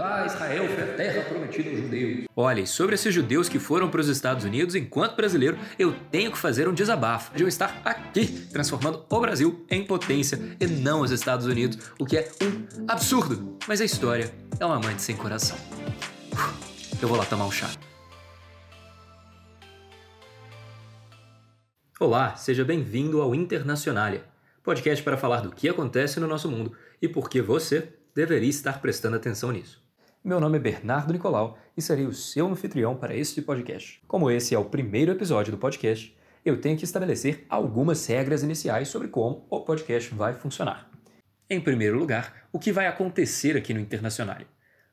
Ah, Israel foi a terra prometida aos judeus. Olha, sobre esses judeus que foram para os Estados Unidos, enquanto brasileiro, eu tenho que fazer um desabafo de eu estar aqui, transformando o Brasil em potência e não os Estados Unidos, o que é um absurdo. Mas a história é uma amante sem coração. Eu vou lá tomar um chá. Olá, seja bem-vindo ao Internacionalia, podcast para falar do que acontece no nosso mundo e por que você deveria estar prestando atenção nisso. Meu nome é Bernardo Nicolau e serei o seu anfitrião para este podcast. Como esse é o primeiro episódio do podcast, eu tenho que estabelecer algumas regras iniciais sobre como o podcast vai funcionar. Em primeiro lugar, o que vai acontecer aqui no Internacional?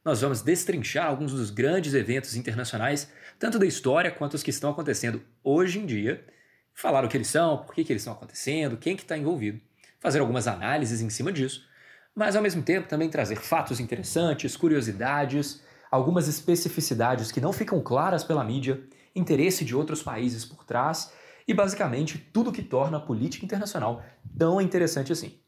Nós vamos destrinchar alguns dos grandes eventos internacionais, tanto da história quanto os que estão acontecendo hoje em dia, falar o que eles são, por que, que eles estão acontecendo, quem que está envolvido, fazer algumas análises em cima disso, mas ao mesmo tempo também trazer fatos interessantes, curiosidades, algumas especificidades que não ficam claras pela mídia, interesse de outros países por trás e basicamente tudo que torna a política internacional tão interessante assim.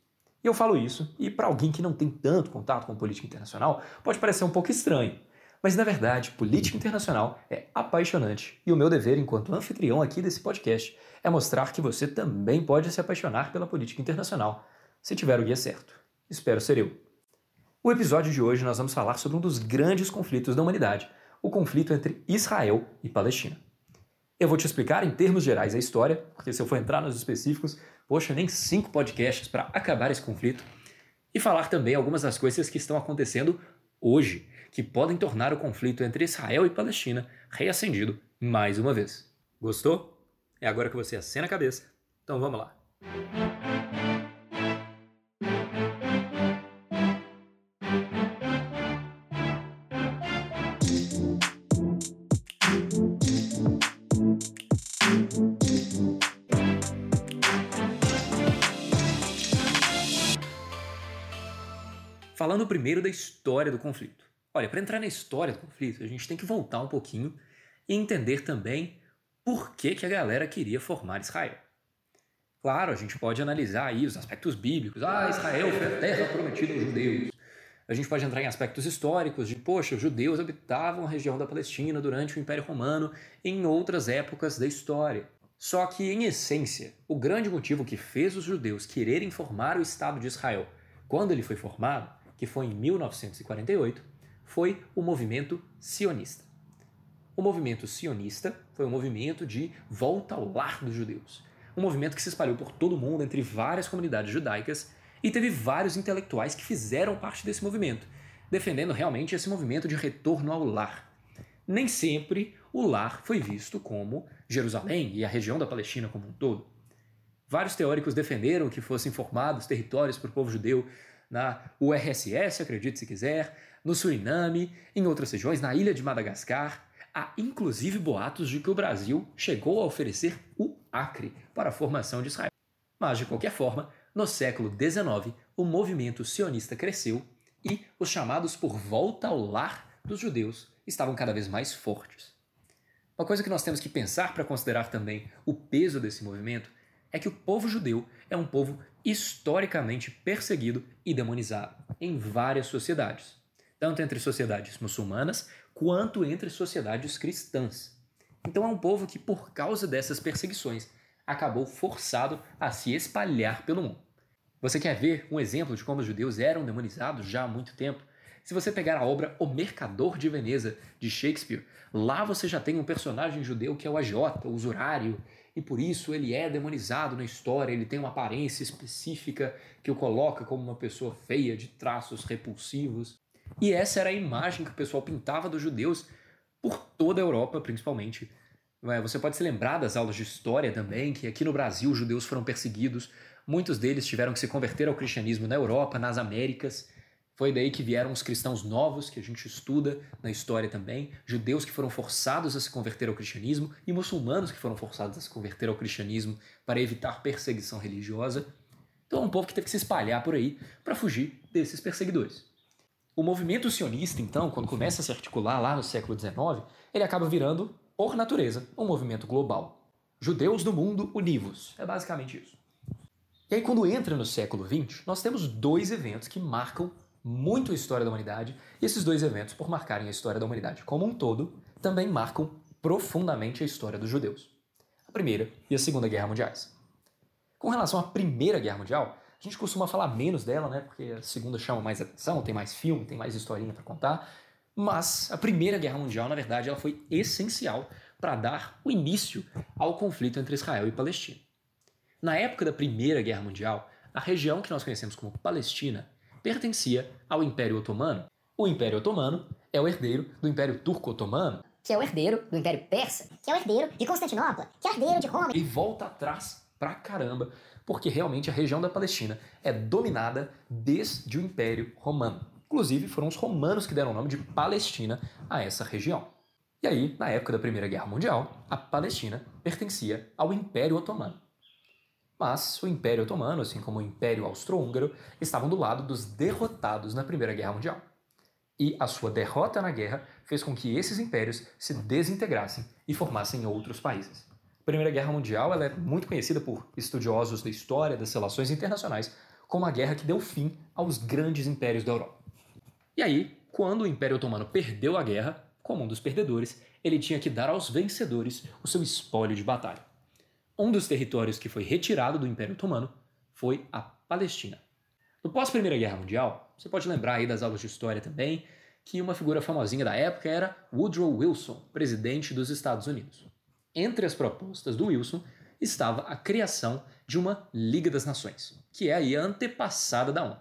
E eu falo isso, e para alguém que não tem tanto contato com política internacional, pode parecer um pouco estranho, mas na verdade, política internacional é apaixonante e o meu dever enquanto anfitrião aqui desse podcast é mostrar que você também pode se apaixonar pela política internacional, se tiver o guia certo. Espero ser eu. O episódio de hoje nós vamos falar sobre um dos grandes conflitos da humanidade, o conflito entre Israel e Palestina. Eu vou te explicar em termos gerais a história, porque se eu for entrar nos específicos, poxa, nem cinco podcasts para acabar esse conflito, e falar também algumas das coisas que estão acontecendo hoje, que podem tornar o conflito entre Israel e Palestina reacendido mais uma vez. Gostou? É agora que você acena a cabeça. Então vamos lá. Falando primeiro da história do conflito. Olha, para entrar na história do conflito, a gente tem que voltar um pouquinho e entender também por que, que a galera queria formar Israel. Claro, a gente pode analisar aí os aspectos bíblicos. Ah, Israel foi a terra prometida aos judeus. A gente pode entrar em aspectos históricos de, poxa, os judeus habitavam a região da Palestina durante o Império Romano em outras épocas da história. Só que, em essência, o grande motivo que fez os judeus quererem formar o Estado de Israel quando ele foi formado, que foi em 1948, foi o movimento sionista. O movimento sionista foi um movimento de volta ao lar dos judeus. Um movimento que se espalhou por todo o mundo, entre várias comunidades judaicas, e teve vários intelectuais que fizeram parte desse movimento, defendendo realmente esse movimento de retorno ao lar. Nem sempre o lar foi visto como Jerusalém e a região da Palestina como um todo. Vários teóricos defenderam que fossem formados territórios para o povo judeu na URSS, acredite se quiser, no Suriname, em outras regiões, na ilha de Madagascar, Há inclusive boatos de que o Brasil chegou a oferecer o Acre para a formação de Israel. Mas, de qualquer forma, no século XIX, o movimento sionista cresceu e os chamados por volta ao lar dos judeus estavam cada vez mais fortes. Uma coisa que nós temos que pensar para considerar também o peso desse movimento é que o povo judeu é um povo historicamente perseguido e demonizado em várias sociedades tanto entre sociedades muçulmanas quanto entre sociedades cristãs. Então é um povo que, por causa dessas perseguições, acabou forçado a se espalhar pelo mundo. Você quer ver um exemplo de como os judeus eram demonizados já há muito tempo? Se você pegar a obra O Mercador de Veneza, de Shakespeare, lá você já tem um personagem judeu que é o agiota, o usurário, e por isso ele é demonizado na história, ele tem uma aparência específica que o coloca como uma pessoa feia, de traços repulsivos. E essa era a imagem que o pessoal pintava dos judeus por toda a Europa, principalmente. É, você pode se lembrar das aulas de história também, que aqui no Brasil os judeus foram perseguidos, muitos deles tiveram que se converter ao cristianismo na Europa, nas Américas. Foi daí que vieram os cristãos novos, que a gente estuda na história também, judeus que foram forçados a se converter ao cristianismo e muçulmanos que foram forçados a se converter ao cristianismo para evitar perseguição religiosa. Então é um povo que teve que se espalhar por aí para fugir desses perseguidores. O movimento sionista, então, quando começa a se articular lá no século XIX, ele acaba virando, por natureza, um movimento global. Judeus do mundo univos. É basicamente isso. E aí, quando entra no século XX, nós temos dois eventos que marcam muito a história da humanidade, e esses dois eventos, por marcarem a história da humanidade como um todo, também marcam profundamente a história dos judeus. A Primeira e a Segunda Guerra Mundiais. Com relação à Primeira Guerra Mundial, a gente costuma falar menos dela, né? Porque a segunda chama mais atenção, tem mais filme, tem mais historinha para contar. Mas a Primeira Guerra Mundial, na verdade, ela foi essencial para dar o início ao conflito entre Israel e Palestina. Na época da Primeira Guerra Mundial, a região que nós conhecemos como Palestina pertencia ao Império Otomano. O Império Otomano é o herdeiro do Império Turco-Otomano, que é o herdeiro do Império Persa, que é o herdeiro de Constantinopla, que é o herdeiro de Roma. E volta atrás pra caramba, porque realmente a região da Palestina é dominada desde o Império Romano. Inclusive, foram os romanos que deram o nome de Palestina a essa região. E aí, na época da Primeira Guerra Mundial, a Palestina pertencia ao Império Otomano. Mas o Império Otomano, assim como o Império Austro-Húngaro, estavam do lado dos derrotados na Primeira Guerra Mundial. E a sua derrota na guerra fez com que esses impérios se desintegrassem e formassem outros países. A Primeira Guerra Mundial ela é muito conhecida por estudiosos da história das relações internacionais como a guerra que deu fim aos grandes impérios da Europa. E aí, quando o Império Otomano perdeu a guerra, como um dos perdedores, ele tinha que dar aos vencedores o seu espólio de batalha. Um dos territórios que foi retirado do Império Otomano foi a Palestina. No pós-Primeira Guerra Mundial, você pode lembrar aí das aulas de história também, que uma figura famosinha da época era Woodrow Wilson, presidente dos Estados Unidos. Entre as propostas do Wilson estava a criação de uma Liga das Nações, que é aí a antepassada da ONU.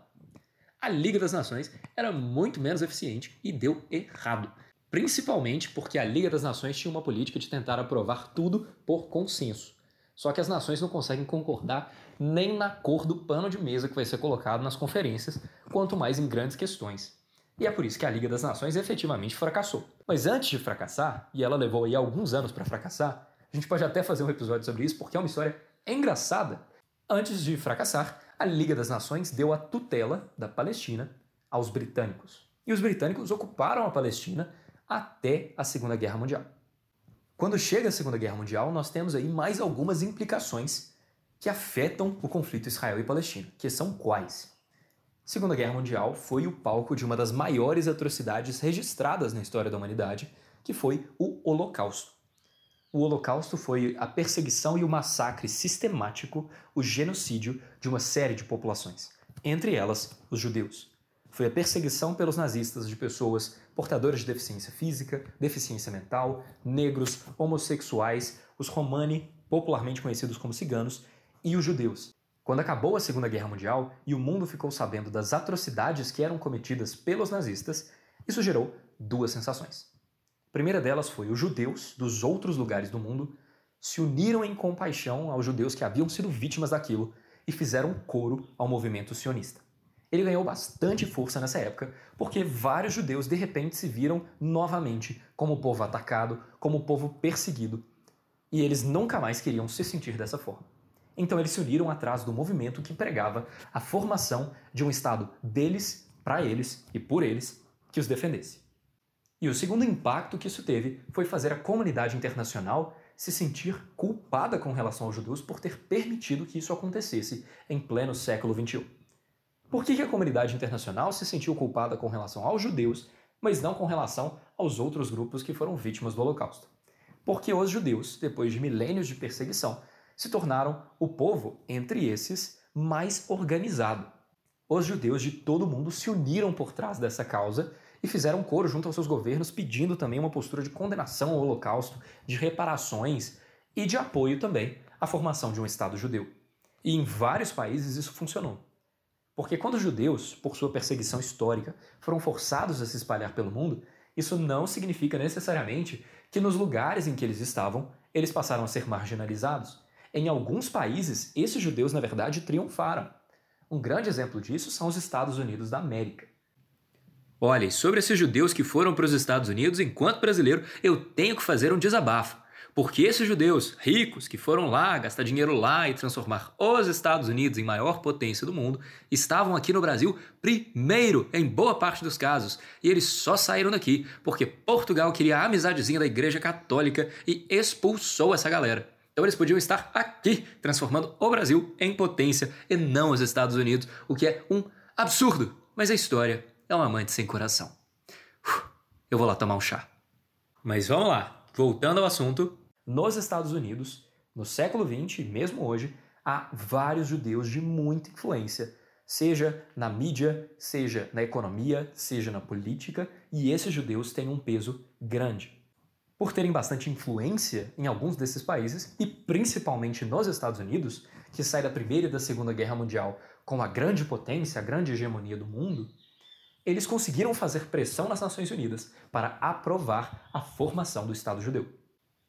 A Liga das Nações era muito menos eficiente e deu errado, principalmente porque a Liga das Nações tinha uma política de tentar aprovar tudo por consenso. Só que as nações não conseguem concordar nem na cor do pano de mesa que vai ser colocado nas conferências, quanto mais em grandes questões. E é por isso que a Liga das Nações efetivamente fracassou. Mas antes de fracassar, e ela levou aí alguns anos para fracassar, a gente pode até fazer um episódio sobre isso porque é uma história engraçada. Antes de fracassar, a Liga das Nações deu a tutela da Palestina aos britânicos. E os britânicos ocuparam a Palestina até a Segunda Guerra Mundial. Quando chega a Segunda Guerra Mundial, nós temos aí mais algumas implicações que afetam o conflito Israel e Palestina, que são quais? Segunda Guerra Mundial foi o palco de uma das maiores atrocidades registradas na história da humanidade, que foi o Holocausto. O Holocausto foi a perseguição e o massacre sistemático, o genocídio de uma série de populações, entre elas os judeus. Foi a perseguição pelos nazistas de pessoas portadores de deficiência física, deficiência mental, negros, homossexuais, os romani, popularmente conhecidos como ciganos, e os judeus. Quando acabou a Segunda Guerra Mundial e o mundo ficou sabendo das atrocidades que eram cometidas pelos nazistas, isso gerou duas sensações. A primeira delas foi os judeus dos outros lugares do mundo se uniram em compaixão aos judeus que haviam sido vítimas daquilo e fizeram coro ao movimento sionista. Ele ganhou bastante força nessa época, porque vários judeus de repente se viram novamente como povo atacado, como povo perseguido, e eles nunca mais queriam se sentir dessa forma. Então eles se uniram atrás do movimento que pregava a formação de um Estado deles, para eles e por eles, que os defendesse. E o segundo impacto que isso teve foi fazer a comunidade internacional se sentir culpada com relação aos judeus por ter permitido que isso acontecesse em pleno século XXI. Por que, a comunidade internacional se sentiu culpada com relação aos judeus, mas não com relação aos outros grupos que foram vítimas do Holocausto? Porque os judeus, depois de milênios de perseguição, se tornaram o povo, entre esses, mais organizado. Os judeus de todo o mundo se uniram por trás dessa causa e fizeram coro junto aos seus governos pedindo também uma postura de condenação ao Holocausto, de reparações e de apoio também à formação de um Estado judeu. E em vários países isso funcionou. Porque quando os judeus, por sua perseguição histórica, foram forçados a se espalhar pelo mundo, isso não significa necessariamente que nos lugares em que eles estavam, eles passaram a ser marginalizados. Em alguns países, esses judeus, na verdade, triunfaram. Um grande exemplo disso são os Estados Unidos da América. Olha, sobre esses judeus que foram para os Estados Unidos, enquanto brasileiro, eu tenho que fazer um desabafo. Porque esses judeus ricos que foram lá gastar dinheiro lá e transformar os Estados Unidos em maior potência do mundo estavam aqui no Brasil primeiro em boa parte dos casos. E eles só saíram daqui porque Portugal queria a amizadezinha da Igreja Católica e expulsou essa galera. Então eles podiam estar aqui transformando o Brasil em potência e não os Estados Unidos, o que é um absurdo. Mas a história é um amante sem coração. Eu vou lá tomar um chá. Mas vamos lá, voltando ao assunto. Nos Estados Unidos, no século XX e mesmo hoje, há vários judeus de muita influência, seja na mídia, seja na economia, seja na política, e esses judeus têm um peso grande. Por terem bastante influência em alguns desses países, e principalmente nos Estados Unidos, que sai da Primeira e da Segunda Guerra Mundial com a grande potência, a grande hegemonia do mundo, eles conseguiram fazer pressão nas Nações Unidas para aprovar a formação do Estado judeu.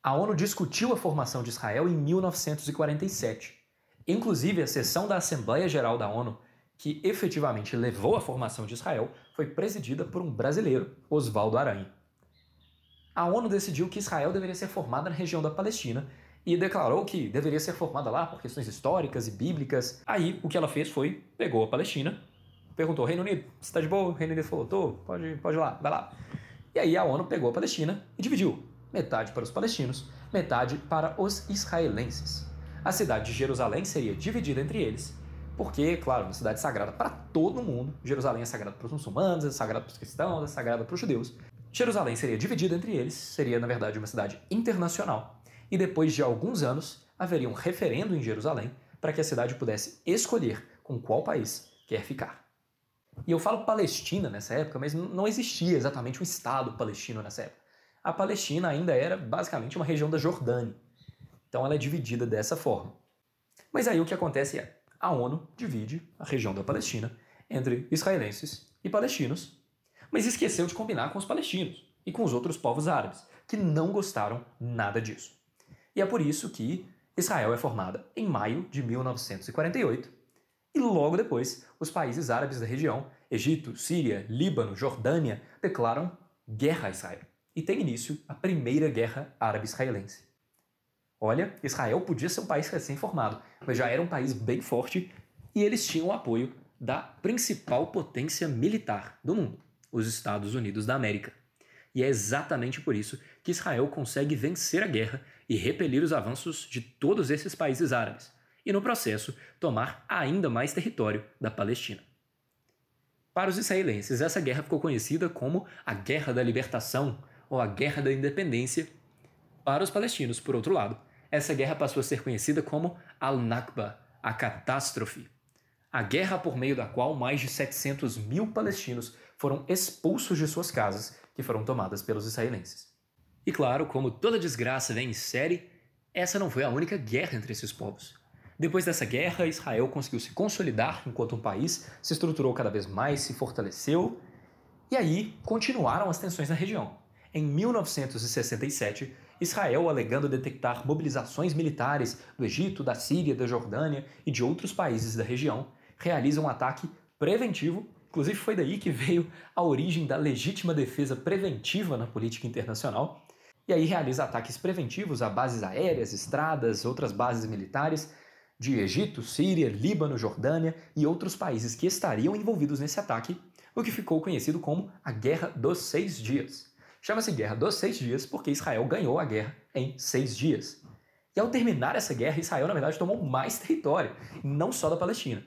A ONU discutiu a formação de Israel em 1947. Inclusive, a sessão da Assembleia Geral da ONU, que efetivamente levou à formação de Israel, foi presidida por um brasileiro, Oswaldo Aranha. A ONU decidiu que Israel deveria ser formada na região da Palestina e declarou que deveria ser formada lá por questões históricas e bíblicas. Aí, o que ela fez foi, pegou a Palestina, perguntou, Reino Unido, você está de boa? O Reino Unido falou, tô, pode, pode ir lá, vai lá. E aí a ONU pegou a Palestina e dividiu. Metade para os palestinos, metade para os israelenses. A cidade de Jerusalém seria dividida entre eles, porque, claro, uma cidade sagrada para todo mundo. Jerusalém é sagrada para os muçulmanos, é sagrada para os cristãos, é sagrada para os judeus. Jerusalém seria dividida entre eles, seria, na verdade, uma cidade internacional. E depois de alguns anos, haveria um referendo em Jerusalém para que a cidade pudesse escolher com qual país quer ficar. E eu falo Palestina nessa época, mas não existia exatamente um Estado palestino nessa época. A Palestina ainda era basicamente uma região da Jordânia. Então ela é dividida dessa forma. Mas aí o que acontece é, a ONU divide a região da Palestina entre israelenses e palestinos, mas esqueceu de combinar com os palestinos e com os outros povos árabes, que não gostaram nada disso. E é por isso que Israel é formada em maio de 1948 e logo depois, os países árabes da região, Egito, Síria, Líbano, Jordânia, declaram guerra a Israel. E tem início a primeira guerra árabe-israelense. Olha, Israel podia ser um país recém-formado, mas já era um país bem forte e eles tinham o apoio da principal potência militar do mundo, os Estados Unidos da América. E é exatamente por isso que Israel consegue vencer a guerra e repelir os avanços de todos esses países árabes, e, no processo, tomar ainda mais território da Palestina. Para os israelenses, essa guerra ficou conhecida como a Guerra da Libertação ou a Guerra da Independência. Para os palestinos, por outro lado, essa guerra passou a ser conhecida como Al-Nakba, a catástrofe. A guerra por meio da qual mais de 700 mil palestinos foram expulsos de suas casas, que foram tomadas pelos israelenses. E claro, como toda desgraça vem em série, essa não foi a única guerra entre esses povos. Depois dessa guerra, Israel conseguiu se consolidar enquanto um país, se estruturou cada vez mais, se fortaleceu, e aí continuaram as tensões na região. Em 1967, Israel, alegando detectar mobilizações militares do Egito, da Síria, da Jordânia e de outros países da região, realiza um ataque preventivo. Inclusive, foi daí que veio a origem da legítima defesa preventiva na política internacional. E aí realiza ataques preventivos a bases aéreas, estradas, outras bases militares, de Egito, Síria, Líbano, Jordânia e outros países que estariam envolvidos nesse ataque, o que ficou conhecido como a Guerra dos Seis Dias. Chama-se Guerra dos Seis Dias porque Israel ganhou a guerra em seis dias. E ao terminar essa guerra, Israel, na verdade, tomou mais território, não só da Palestina.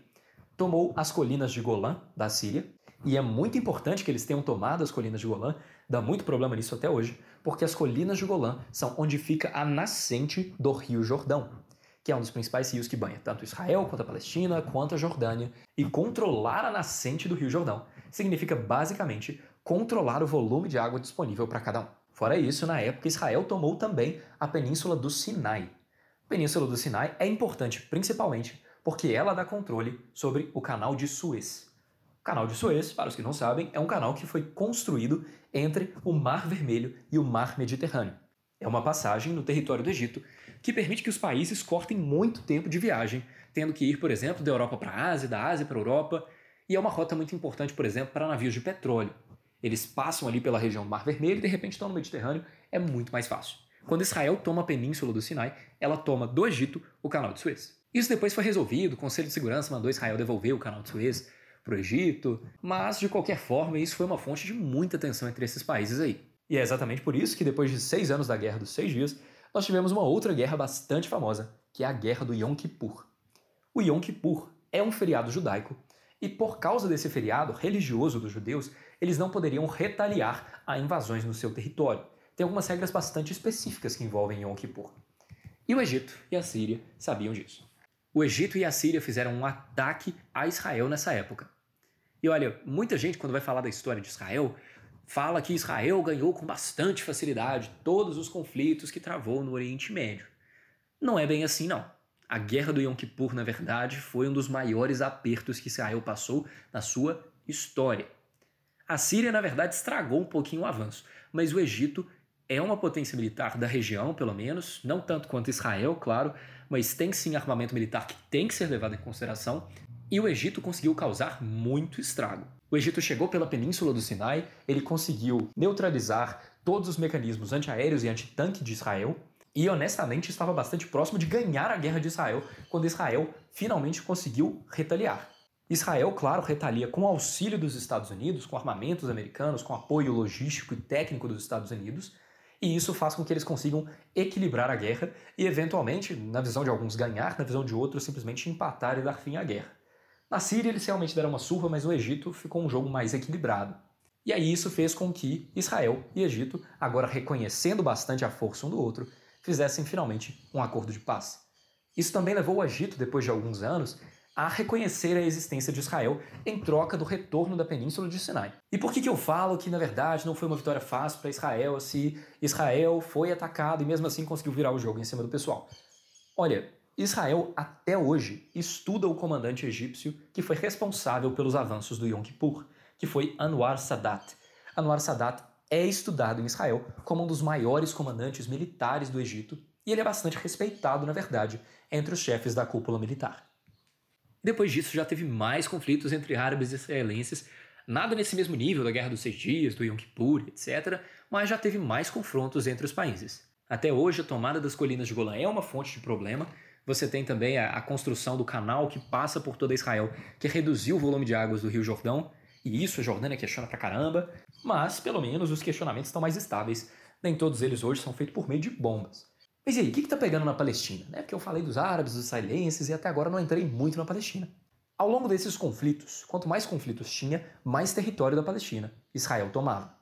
Tomou as colinas de Golã, da Síria, e é muito importante que eles tenham tomado as colinas de Golã, dá muito problema nisso até hoje, porque as colinas de Golã são onde fica a nascente do Rio Jordão que é um dos principais rios que banha tanto Israel quanto a Palestina, quanto a Jordânia, e controlar a nascente do Rio Jordão significa basicamente controlar o volume de água disponível para cada um. Fora isso, na época Israel tomou também a península do Sinai. A península do Sinai é importante principalmente porque ela dá controle sobre o canal de Suez. O canal de Suez, para os que não sabem, é um canal que foi construído entre o Mar Vermelho e o Mar Mediterrâneo. É uma passagem no território do Egito que permite que os países cortem muito tempo de viagem, tendo que ir, por exemplo, da Europa para a Ásia, da Ásia para a Europa, e é uma rota muito importante, por exemplo, para navios de petróleo. Eles passam ali pela região do Mar Vermelho e de repente estão no Mediterrâneo, é muito mais fácil. Quando Israel toma a península do Sinai, ela toma do Egito o canal de Suez. Isso depois foi resolvido, o Conselho de Segurança mandou Israel devolver o canal de Suez para o Egito, mas de qualquer forma isso foi uma fonte de muita tensão entre esses países aí. E é exatamente por isso que depois de seis anos da Guerra dos Seis Dias, nós tivemos uma outra guerra bastante famosa, que é a Guerra do Yom Kippur. O Yom Kippur é um feriado judaico E por causa desse feriado religioso dos judeus, eles não poderiam retaliar a invasões no seu território. Tem algumas regras bastante específicas que envolvem Yom Kippur. E o Egito e a Síria sabiam disso. O Egito e a Síria fizeram um ataque a Israel nessa época. E olha, muita gente, quando vai falar da história de Israel, fala que Israel ganhou com bastante facilidade todos os conflitos que travou no Oriente Médio. Não é bem assim, não. A guerra do Yom Kippur, na verdade, foi um dos maiores apertos que Israel passou na sua história. A Síria, na verdade, estragou um pouquinho o avanço, mas o Egito é uma potência militar da região, pelo menos, não tanto quanto Israel, claro, mas tem sim armamento militar que tem que ser levado em consideração, e o Egito conseguiu causar muito estrago. O Egito chegou pela península do Sinai, ele conseguiu neutralizar todos os mecanismos antiaéreos e antitanque de Israel, e honestamente estava bastante próximo de ganhar a guerra de Israel quando Israel finalmente conseguiu retaliar. Israel, claro, retalia com auxílio dos Estados Unidos, com armamentos americanos, com apoio logístico e técnico dos Estados Unidos, e isso faz com que eles consigam equilibrar a guerra e, eventualmente, na visão de alguns, ganhar, na visão de outros, simplesmente empatar e dar fim à guerra. Na Síria, eles realmente deram uma surra, mas no Egito ficou um jogo mais equilibrado. E aí isso fez com que Israel e Egito, agora reconhecendo bastante a força um do outro, fizessem finalmente um acordo de paz. Isso também levou o Egito, depois de alguns anos, a reconhecer a existência de Israel em troca do retorno da península de Sinai. E por que, que eu falo que, na verdade, não foi uma vitória fácil para Israel se Israel foi atacado e mesmo assim conseguiu virar o jogo em cima do pessoal? Olha, Israel até hoje estuda o comandante egípcio que foi responsável pelos avanços do Yom Kippur, que foi Anwar Sadat. Anwar Sadat é estudado em Israel como um dos maiores comandantes militares do Egito e ele é bastante respeitado, na verdade, entre os chefes da cúpula militar. Depois disso, já teve mais conflitos entre árabes e israelenses, nada nesse mesmo nível da Guerra dos Seis Dias, do Yom Kippur, etc., mas já teve mais confrontos entre os países. Até hoje, a tomada das colinas de Golã é uma fonte de problema. Você tem também a, a construção do canal que passa por toda Israel, que reduziu o volume de águas do Rio Jordão, e isso a Jordânia questiona pra caramba, mas pelo menos os questionamentos estão mais estáveis. Nem todos eles hoje são feitos por meio de bombas. Mas e aí, o que está pegando na Palestina? Né? Porque eu falei dos árabes, dos israelenses e até agora não entrei muito na Palestina. Ao longo desses conflitos, quanto mais conflitos tinha, mais território da Palestina Israel tomava.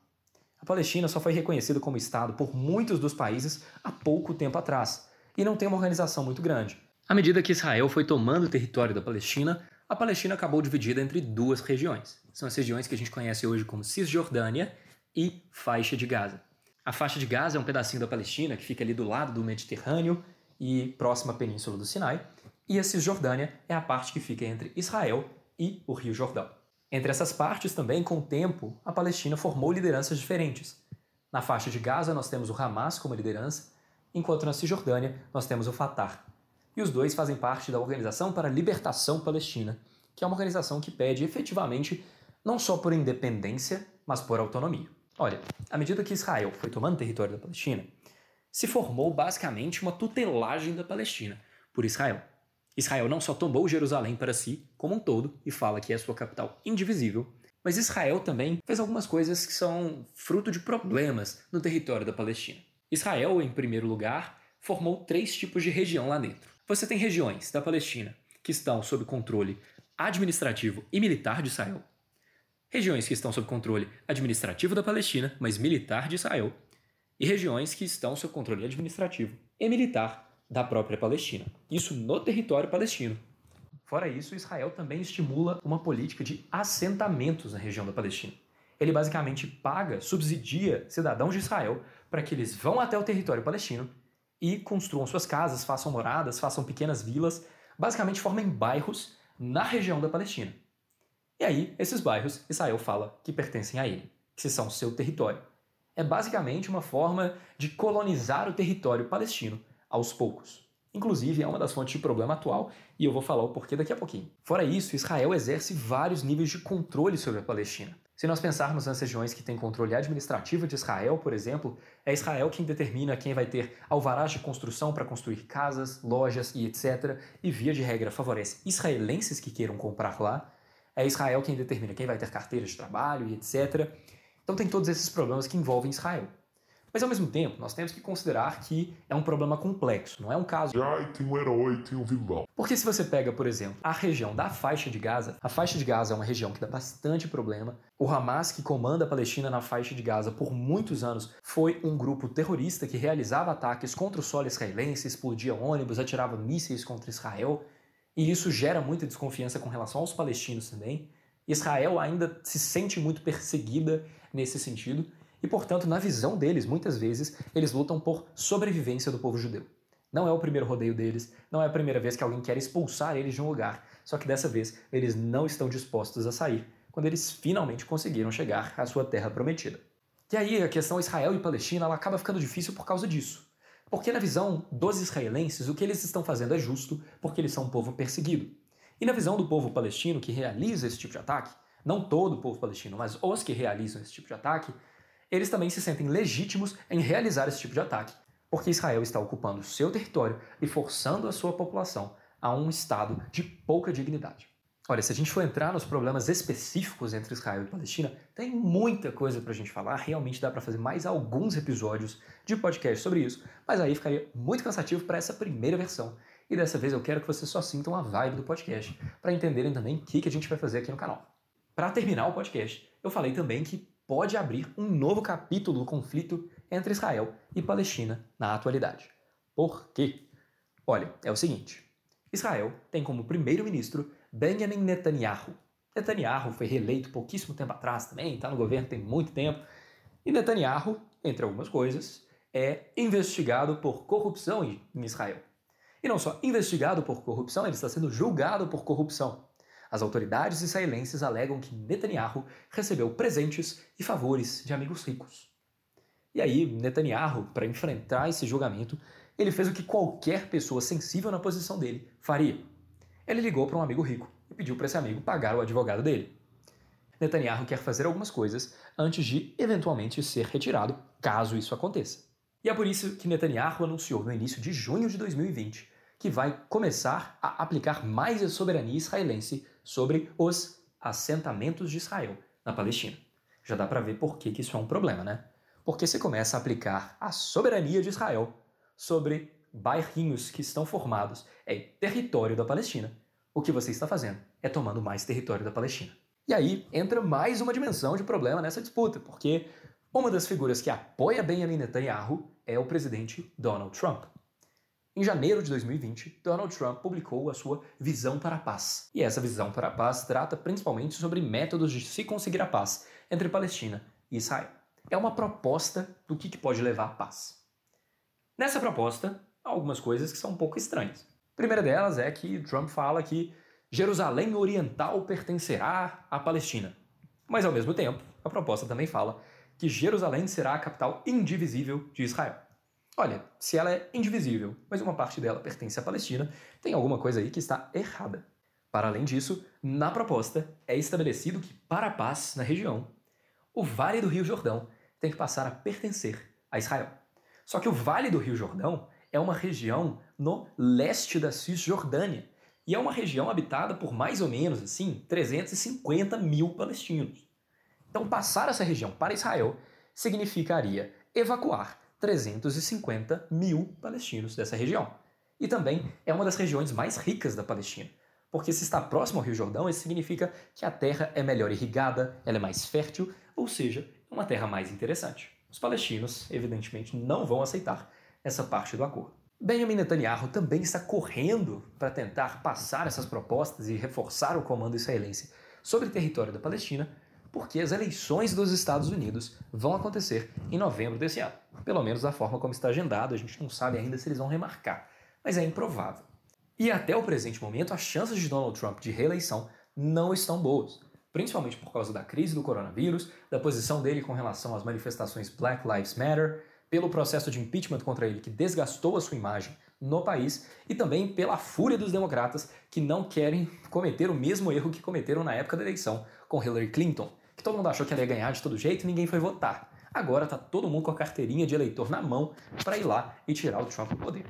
A Palestina só foi reconhecida como Estado por muitos dos países há pouco tempo atrás, e não tem uma organização muito grande. À medida que Israel foi tomando o território da Palestina, a Palestina acabou dividida entre duas regiões. São as regiões que a gente conhece hoje como Cisjordânia e Faixa de Gaza. A faixa de Gaza é um pedacinho da Palestina que fica ali do lado do Mediterrâneo e próxima à Península do Sinai, e a Cisjordânia é a parte que fica entre Israel e o Rio Jordão. Entre essas partes também, com o tempo, a Palestina formou lideranças diferentes. Na faixa de Gaza nós temos o Hamas como liderança, enquanto na Cisjordânia nós temos o Fatah, e os dois fazem parte da Organização para a Libertação Palestina, que é uma organização que pede efetivamente não só por independência, mas por autonomia. Olha, à medida que Israel foi tomando território da Palestina, se formou basicamente uma tutelagem da Palestina por Israel. Israel não só tomou Jerusalém para si, como um todo, e fala que é sua capital indivisível, mas Israel também fez algumas coisas que são fruto de problemas no território da Palestina. Israel, em primeiro lugar, formou três tipos de região lá dentro. Você tem regiões da Palestina que estão sob controle administrativo e militar de Israel, regiões que estão sob controle administrativo da Palestina, mas militar de Israel, e regiões que estão sob controle administrativo e militar da própria Palestina. Isso no território palestino. Fora isso, Israel também estimula uma política de assentamentos na região da Palestina. Ele basicamente paga, subsidia cidadãos de Israel para que eles vão até o território palestino e construam suas casas, façam moradas, façam pequenas vilas, basicamente formem bairros na região da Palestina. E aí, esses bairros, Israel fala que pertencem a ele, que são seu território. É basicamente uma forma de colonizar o território palestino aos poucos. Inclusive, é uma das fontes de problema atual, e eu vou falar o porquê daqui a pouquinho. Fora isso, Israel exerce vários níveis de controle sobre a Palestina. Se nós pensarmos nas regiões que têm controle administrativo de Israel, por exemplo, é Israel quem determina quem vai ter alvarás de construção para construir casas, lojas e etc. E via de regra favorece israelenses que queiram comprar lá. É Israel quem determina quem vai ter carteira de trabalho e etc. Então tem todos esses problemas que envolvem Israel. Mas ao mesmo tempo, nós temos que considerar que é um problema complexo, não é um caso. Ai, tem um herói, tem um vilão. Porque se você pega, por exemplo, a região da faixa de Gaza, a faixa de Gaza é uma região que dá bastante problema. O Hamas, que comanda a Palestina na faixa de Gaza por muitos anos, foi um grupo terrorista que realizava ataques contra o solo israelense, explodia ônibus, atirava mísseis contra Israel. E isso gera muita desconfiança com relação aos palestinos também. Israel ainda se sente muito perseguida nesse sentido. E, portanto, na visão deles, muitas vezes, eles lutam por sobrevivência do povo judeu. Não é o primeiro rodeio deles, não é a primeira vez que alguém quer expulsar eles de um lugar, só que dessa vez eles não estão dispostos a sair, quando eles finalmente conseguiram chegar à sua terra prometida. E aí a questão Israel e Palestina ela acaba ficando difícil por causa disso. Porque na visão dos israelenses, o que eles estão fazendo é justo porque eles são um povo perseguido. E na visão do povo palestino que realiza esse tipo de ataque, não todo o povo palestino, mas os que realizam esse tipo de ataque, eles também se sentem legítimos em realizar esse tipo de ataque, porque Israel está ocupando seu território e forçando a sua população a um estado de pouca dignidade. Olha, se a gente for entrar nos problemas específicos entre Israel e Palestina, tem muita coisa para a gente falar. Realmente dá para fazer mais alguns episódios de podcast sobre isso, mas aí ficaria muito cansativo para essa primeira versão. E dessa vez eu quero que vocês só sintam a vibe do podcast, para entenderem também o que, que a gente vai fazer aqui no canal. Para terminar o podcast, eu falei também que pode abrir um novo capítulo do conflito entre Israel e Palestina na atualidade. Por quê? Olha, é o seguinte: Israel tem como primeiro-ministro Benjamin Netanyahu. Netanyahu foi reeleito pouquíssimo tempo atrás também, está no governo tem muito tempo. E Netanyahu, entre algumas coisas, é investigado por corrupção em Israel. E não só investigado por corrupção, ele está sendo julgado por corrupção. As autoridades israelenses alegam que Netanyahu recebeu presentes e favores de amigos ricos. E aí, Netanyahu, para enfrentar esse julgamento, ele fez o que qualquer pessoa sensível na posição dele faria. Ele ligou para um amigo rico e pediu para esse amigo pagar o advogado dele. Netanyahu quer fazer algumas coisas antes de eventualmente ser retirado, caso isso aconteça. E é por isso que Netanyahu anunciou no início de junho de 2020 que vai começar a aplicar mais a soberania israelense sobre os assentamentos de Israel na Palestina. Já dá para ver por que, que isso é um problema, né? Porque se começa a aplicar a soberania de Israel sobre bairrinhos que estão formados em território da Palestina, o que você está fazendo é tomando mais território da Palestina. E aí entra mais uma dimensão de problema nessa disputa, porque uma das figuras que apoia Benjamin Netanyahu é o presidente Donald Trump. Em janeiro de 2020, Donald Trump publicou a sua Visão para a Paz. E essa Visão para a Paz trata principalmente sobre métodos de se conseguir a paz entre Palestina e Israel. É uma proposta do que pode levar à paz. Nessa proposta, há algumas coisas que são um pouco estranhas. A primeira delas é que Trump fala que Jerusalém Oriental pertencerá à Palestina. Mas, ao mesmo tempo, a proposta também fala que Jerusalém será a capital indivisível de Israel. Olha, se ela é indivisível, mas uma parte dela pertence à Palestina, tem alguma coisa aí que está errada. Para além disso, na proposta é estabelecido que, para a paz na região, o Vale do Rio Jordão tem que passar a pertencer a Israel. Só que o Vale do Rio Jordão é uma região no leste da Cisjordânia e é uma região habitada por mais ou menos assim 350 mil palestinos. Então, passar essa região para Israel significaria evacuar 350 mil palestinos dessa região. E também é uma das regiões mais ricas da Palestina, porque se está próximo ao Rio Jordão, isso significa que a terra é melhor irrigada, ela é mais fértil, ou seja, é uma terra mais interessante. Os palestinos, evidentemente, não vão aceitar essa parte do acordo. Benjamin Netanyahu também está correndo para tentar passar essas propostas e reforçar o comando israelense sobre o território da Palestina, porque as eleições dos Estados Unidos vão acontecer em novembro desse ano. Pelo menos da forma como está agendado, a gente não sabe ainda se eles vão remarcar, mas é improvável. E até o presente momento, as chances de Donald Trump de reeleição não estão boas, principalmente por causa da crise do coronavírus, da posição dele com relação às manifestações Black Lives Matter, pelo processo de impeachment contra ele que desgastou a sua imagem no país e também pela fúria dos democratas que não querem cometer o mesmo erro que cometeram na época da eleição com Hillary Clinton, que todo mundo achou que ela ia ganhar de todo jeito e ninguém foi votar. Agora tá todo mundo com a carteirinha de eleitor na mão para ir lá e tirar o Trump do poder.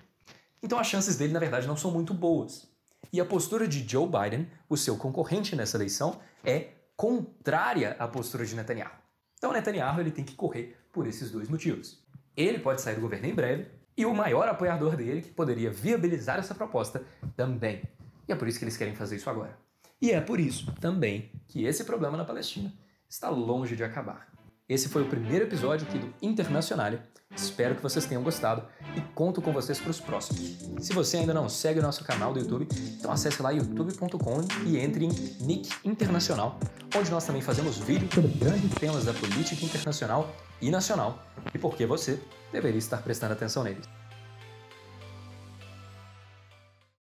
Então as chances dele, na verdade, não são muito boas. E a postura de Joe Biden, o seu concorrente nessa eleição, é contrária à postura de Netanyahu. Então Netanyahu ele tem que correr por esses dois motivos. ele pode sair do governo em breve e o maior apoiador dele, que poderia viabilizar essa proposta, também. E é por isso que eles querem fazer isso agora. E é por isso também que esse problema na Palestina está longe de acabar. Esse foi o primeiro episódio aqui do Internacional. Espero que vocês tenham gostado e conto com vocês para os próximos. Se você ainda não segue o nosso canal do YouTube, então acesse lá youtube.com e entre em Nick Internacional, onde nós também fazemos vídeos sobre grandes temas da política internacional e nacional e por que você deveria estar prestando atenção neles.